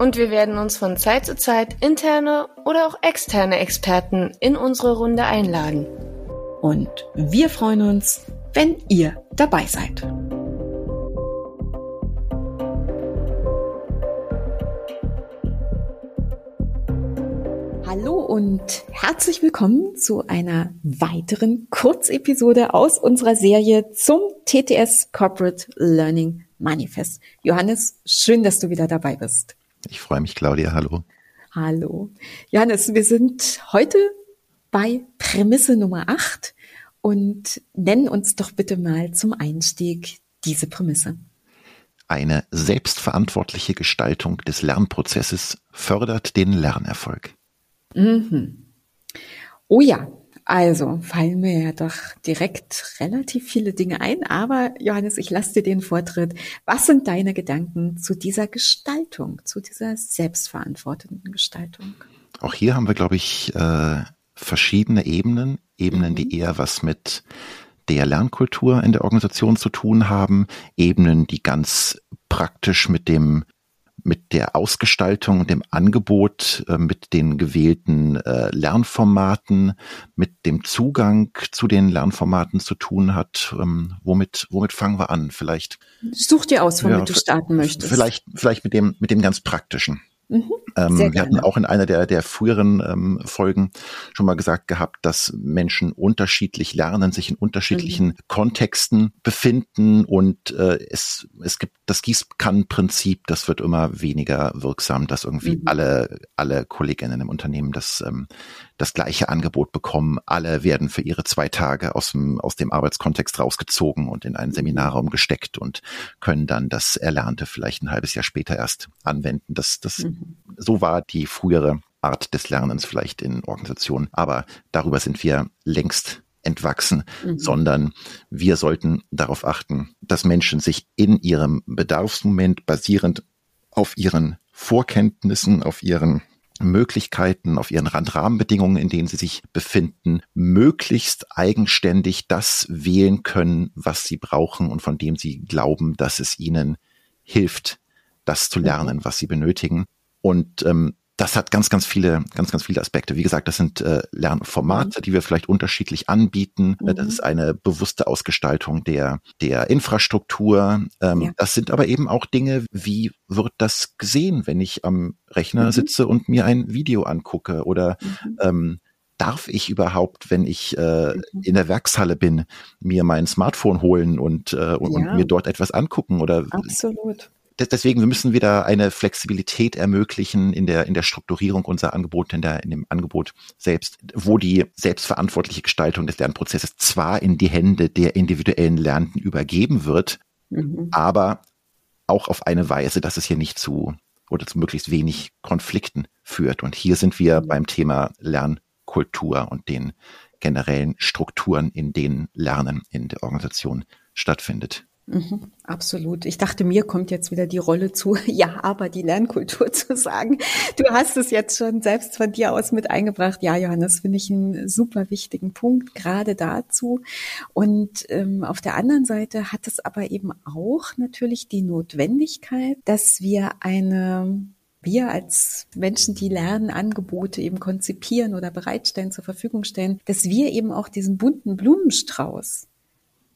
Und wir werden uns von Zeit zu Zeit interne oder auch externe Experten in unsere Runde einladen. Und wir freuen uns, wenn ihr dabei seid. Hallo und herzlich willkommen zu einer weiteren Kurzepisode aus unserer Serie zum TTS Corporate Learning Manifest. Johannes, schön, dass du wieder dabei bist. Ich freue mich, Claudia. Hallo. Hallo. Johannes, wir sind heute bei Prämisse Nummer 8 und nennen uns doch bitte mal zum Einstieg diese Prämisse. Eine selbstverantwortliche Gestaltung des Lernprozesses fördert den Lernerfolg. Mhm. Oh ja, also fallen mir ja doch direkt relativ viele Dinge ein, aber Johannes, ich lasse dir den Vortritt. Was sind deine Gedanken zu dieser Gestaltung, zu dieser selbstverantwortenden Gestaltung? Auch hier haben wir, glaube ich, äh, verschiedene Ebenen, Ebenen, mhm. die eher was mit der Lernkultur in der Organisation zu tun haben, Ebenen, die ganz praktisch mit dem mit der Ausgestaltung und dem Angebot, äh, mit den gewählten äh, Lernformaten, mit dem Zugang zu den Lernformaten zu tun hat. Ähm, womit, womit fangen wir an? Vielleicht. Such dir aus, womit ja, du starten möchtest. Vielleicht, vielleicht mit dem, mit dem ganz praktischen. Mhm, ähm, wir hatten auch in einer der, der früheren ähm, Folgen schon mal gesagt gehabt, dass Menschen unterschiedlich lernen, sich in unterschiedlichen mhm. Kontexten befinden und äh, es, es gibt das Gießkannenprinzip, das wird immer weniger wirksam, dass irgendwie mhm. alle, alle Kolleginnen im Unternehmen das, ähm, das gleiche Angebot bekommen. Alle werden für ihre zwei Tage aus dem, aus dem Arbeitskontext rausgezogen und in einen mhm. Seminarraum gesteckt und können dann das Erlernte vielleicht ein halbes Jahr später erst anwenden. Das, das, mhm. So war die frühere Art des Lernens vielleicht in Organisationen. Aber darüber sind wir längst entwachsen, mhm. sondern wir sollten darauf achten, dass Menschen sich in ihrem Bedarfsmoment basierend auf ihren Vorkenntnissen, auf ihren Möglichkeiten, auf ihren Randrahmenbedingungen, in denen sie sich befinden, möglichst eigenständig das wählen können, was sie brauchen und von dem sie glauben, dass es ihnen hilft, das zu mhm. lernen, was sie benötigen. Und ähm, das hat ganz, ganz viele, ganz, ganz viele Aspekte. Wie gesagt, das sind äh, Lernformate, mhm. die wir vielleicht unterschiedlich anbieten. Mhm. Das ist eine bewusste Ausgestaltung der, der Infrastruktur. Ähm, ja. Das sind aber eben auch Dinge, wie wird das gesehen, wenn ich am Rechner mhm. sitze und mir ein Video angucke oder mhm. ähm, darf ich überhaupt, wenn ich äh, mhm. in der Werkshalle bin, mir mein Smartphone holen und, äh, und, ja. und mir dort etwas angucken oder Absolut deswegen, wir müssen wieder eine Flexibilität ermöglichen in der, in der Strukturierung unserer Angebote, in der, in dem Angebot selbst, wo die selbstverantwortliche Gestaltung des Lernprozesses zwar in die Hände der individuellen Lernenden übergeben wird, mhm. aber auch auf eine Weise, dass es hier nicht zu oder zu möglichst wenig Konflikten führt. Und hier sind wir mhm. beim Thema Lernkultur und den generellen Strukturen, in denen Lernen in der Organisation stattfindet. Mhm, absolut. Ich dachte, mir kommt jetzt wieder die Rolle zu, ja, aber die Lernkultur zu sagen. Du hast es jetzt schon selbst von dir aus mit eingebracht. Ja, Johannes, finde ich einen super wichtigen Punkt, gerade dazu. Und ähm, auf der anderen Seite hat es aber eben auch natürlich die Notwendigkeit, dass wir eine wir als Menschen, die Lernangebote eben konzipieren oder bereitstellen, zur Verfügung stellen, dass wir eben auch diesen bunten Blumenstrauß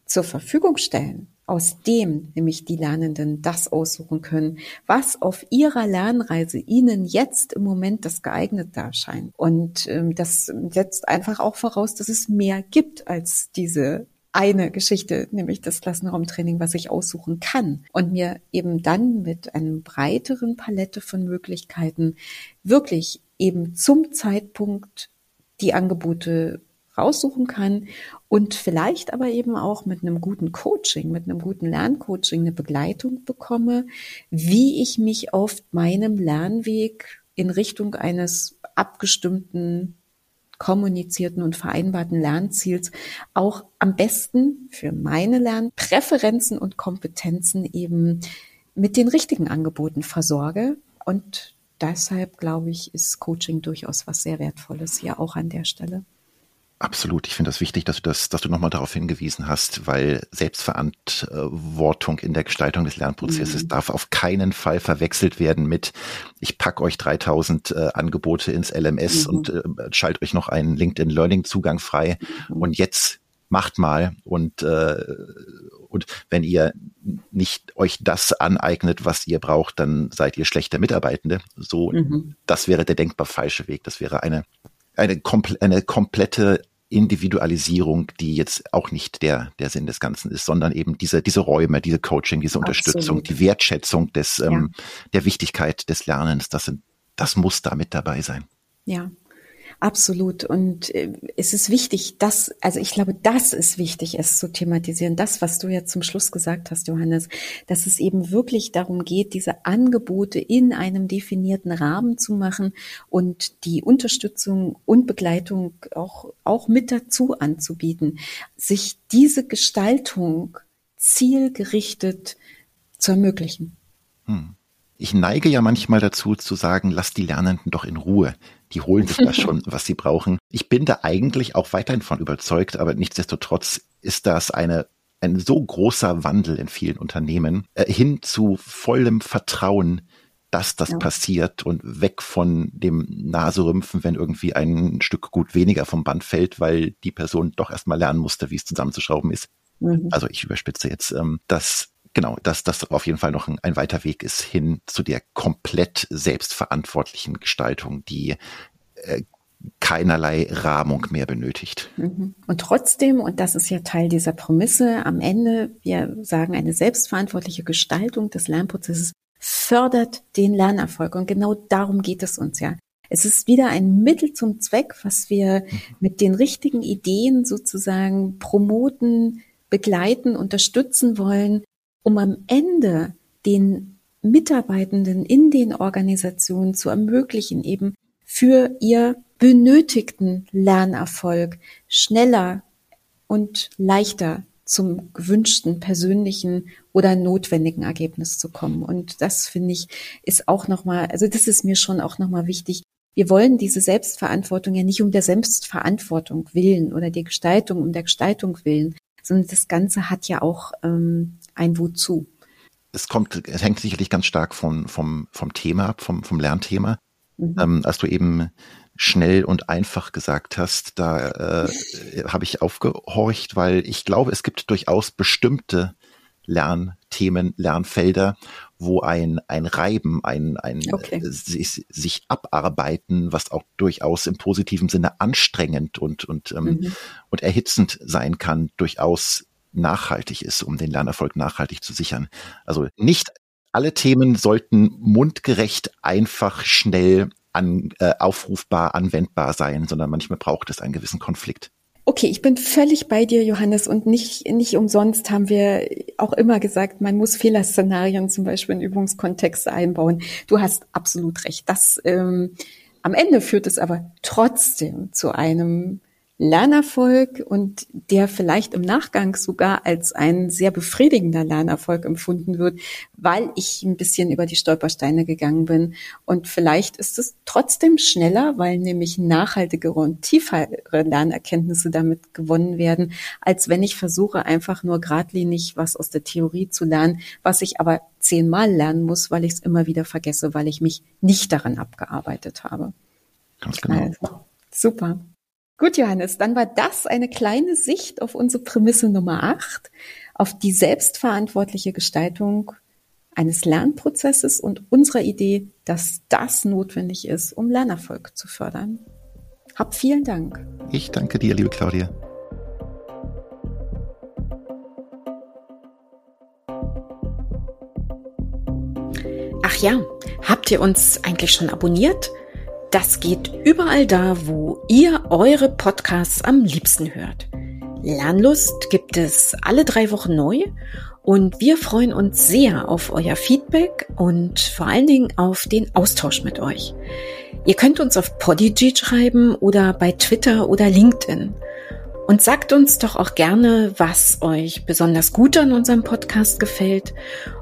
zur Verfügung stellen aus dem nämlich die Lernenden das aussuchen können, was auf ihrer Lernreise ihnen jetzt im Moment das geeignet erscheint. Und ähm, das setzt einfach auch voraus, dass es mehr gibt als diese eine Geschichte, nämlich das Klassenraumtraining, was ich aussuchen kann und mir eben dann mit einem breiteren Palette von Möglichkeiten wirklich eben zum Zeitpunkt die Angebote raussuchen kann und vielleicht aber eben auch mit einem guten Coaching, mit einem guten Lerncoaching eine Begleitung bekomme, wie ich mich auf meinem Lernweg in Richtung eines abgestimmten kommunizierten und vereinbarten Lernziels auch am besten für meine Lernpräferenzen und Kompetenzen eben mit den richtigen Angeboten versorge. Und deshalb glaube ich, ist Coaching durchaus was sehr Wertvolles hier auch an der Stelle. Absolut. Ich finde das wichtig, dass du das, dass du nochmal darauf hingewiesen hast, weil Selbstverantwortung in der Gestaltung des Lernprozesses mhm. darf auf keinen Fall verwechselt werden mit, ich pack euch 3000 äh, Angebote ins LMS mhm. und äh, schalt euch noch einen LinkedIn Learning Zugang frei mhm. und jetzt macht mal und äh, und wenn ihr nicht euch das aneignet, was ihr braucht, dann seid ihr schlechte Mitarbeitende. So, mhm. das wäre der denkbar falsche Weg. Das wäre eine eine, komple eine komplette Individualisierung, die jetzt auch nicht der, der Sinn des Ganzen ist, sondern eben diese, diese Räume, diese Coaching, diese Unterstützung, Absolut. die Wertschätzung des, ähm, ja. der Wichtigkeit des Lernens, das sind, das muss da mit dabei sein. Ja, Absolut. Und äh, es ist wichtig, dass, also ich glaube, das ist wichtig, es zu thematisieren. Das, was du ja zum Schluss gesagt hast, Johannes, dass es eben wirklich darum geht, diese Angebote in einem definierten Rahmen zu machen und die Unterstützung und Begleitung auch, auch mit dazu anzubieten, sich diese Gestaltung zielgerichtet zu ermöglichen. Hm. Ich neige ja manchmal dazu zu sagen, lass die Lernenden doch in Ruhe die holen sich das schon, was sie brauchen. Ich bin da eigentlich auch weiterhin von überzeugt, aber nichtsdestotrotz ist das eine ein so großer Wandel in vielen Unternehmen äh, hin zu vollem Vertrauen, dass das ja. passiert und weg von dem Naserümpfen, wenn irgendwie ein Stück gut weniger vom Band fällt, weil die Person doch erstmal lernen musste, wie es zusammenzuschrauben ist. Mhm. Also ich überspitze jetzt, ähm, dass genau, dass das auf jeden Fall noch ein, ein weiter Weg ist hin zu der komplett selbstverantwortlichen Gestaltung, die äh, keinerlei Rahmung mehr benötigt. Mhm. Und trotzdem, und das ist ja Teil dieser Prämisse, am Ende, wir sagen, eine selbstverantwortliche Gestaltung des Lernprozesses fördert den Lernerfolg. Und genau darum geht es uns ja. Es ist wieder ein Mittel zum Zweck, was wir mhm. mit den richtigen Ideen sozusagen promoten, begleiten, unterstützen wollen, um am Ende den Mitarbeitenden in den Organisationen zu ermöglichen, eben für ihr benötigten Lernerfolg schneller und leichter zum gewünschten persönlichen oder notwendigen Ergebnis zu kommen. Und das finde ich ist auch nochmal, also das ist mir schon auch nochmal wichtig. Wir wollen diese Selbstverantwortung ja nicht um der Selbstverantwortung willen oder die Gestaltung um der Gestaltung willen, sondern das Ganze hat ja auch ähm, ein Wozu. Es kommt, es hängt sicherlich ganz stark vom, vom, vom Thema ab, vom, vom Lernthema. Mhm. Ähm, als du eben schnell und einfach gesagt hast, da äh, habe ich aufgehorcht, weil ich glaube, es gibt durchaus bestimmte Lernthemen, Lernfelder, wo ein, ein Reiben, ein, ein okay. äh, sich, sich abarbeiten, was auch durchaus im positiven Sinne anstrengend und, und, ähm, mhm. und erhitzend sein kann, durchaus nachhaltig ist, um den Lernerfolg nachhaltig zu sichern. Also nicht alle Themen sollten mundgerecht, einfach, schnell an, äh, aufrufbar, anwendbar sein, sondern manchmal braucht es einen gewissen Konflikt. Okay, ich bin völlig bei dir, Johannes, und nicht, nicht umsonst haben wir auch immer gesagt, man muss Fehlerszenarien zum Beispiel in Übungskontexte einbauen. Du hast absolut recht. Das ähm, am Ende führt es aber trotzdem zu einem Lernerfolg und der vielleicht im Nachgang sogar als ein sehr befriedigender Lernerfolg empfunden wird, weil ich ein bisschen über die Stolpersteine gegangen bin. Und vielleicht ist es trotzdem schneller, weil nämlich nachhaltigere und tiefere Lernerkenntnisse damit gewonnen werden, als wenn ich versuche, einfach nur geradlinig was aus der Theorie zu lernen, was ich aber zehnmal lernen muss, weil ich es immer wieder vergesse, weil ich mich nicht daran abgearbeitet habe. Ganz genau. Also, super. Gut, Johannes, dann war das eine kleine Sicht auf unsere Prämisse Nummer 8, auf die selbstverantwortliche Gestaltung eines Lernprozesses und unserer Idee, dass das notwendig ist, um Lernerfolg zu fördern. Hab vielen Dank. Ich danke dir, liebe Claudia. Ach ja, habt ihr uns eigentlich schon abonniert? Das geht überall da, wo ihr eure Podcasts am liebsten hört. Lernlust gibt es alle drei Wochen neu Und wir freuen uns sehr auf euer Feedback und vor allen Dingen auf den Austausch mit euch. Ihr könnt uns auf Podigy schreiben oder bei Twitter oder LinkedIn. Und sagt uns doch auch gerne, was euch besonders gut an unserem Podcast gefällt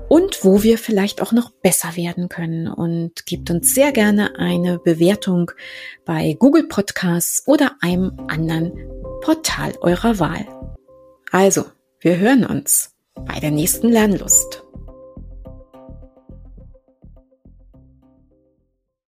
und wo wir vielleicht auch noch besser werden können. Und gebt uns sehr gerne eine Bewertung bei Google Podcasts oder einem anderen Portal eurer Wahl. Also, wir hören uns bei der nächsten Lernlust.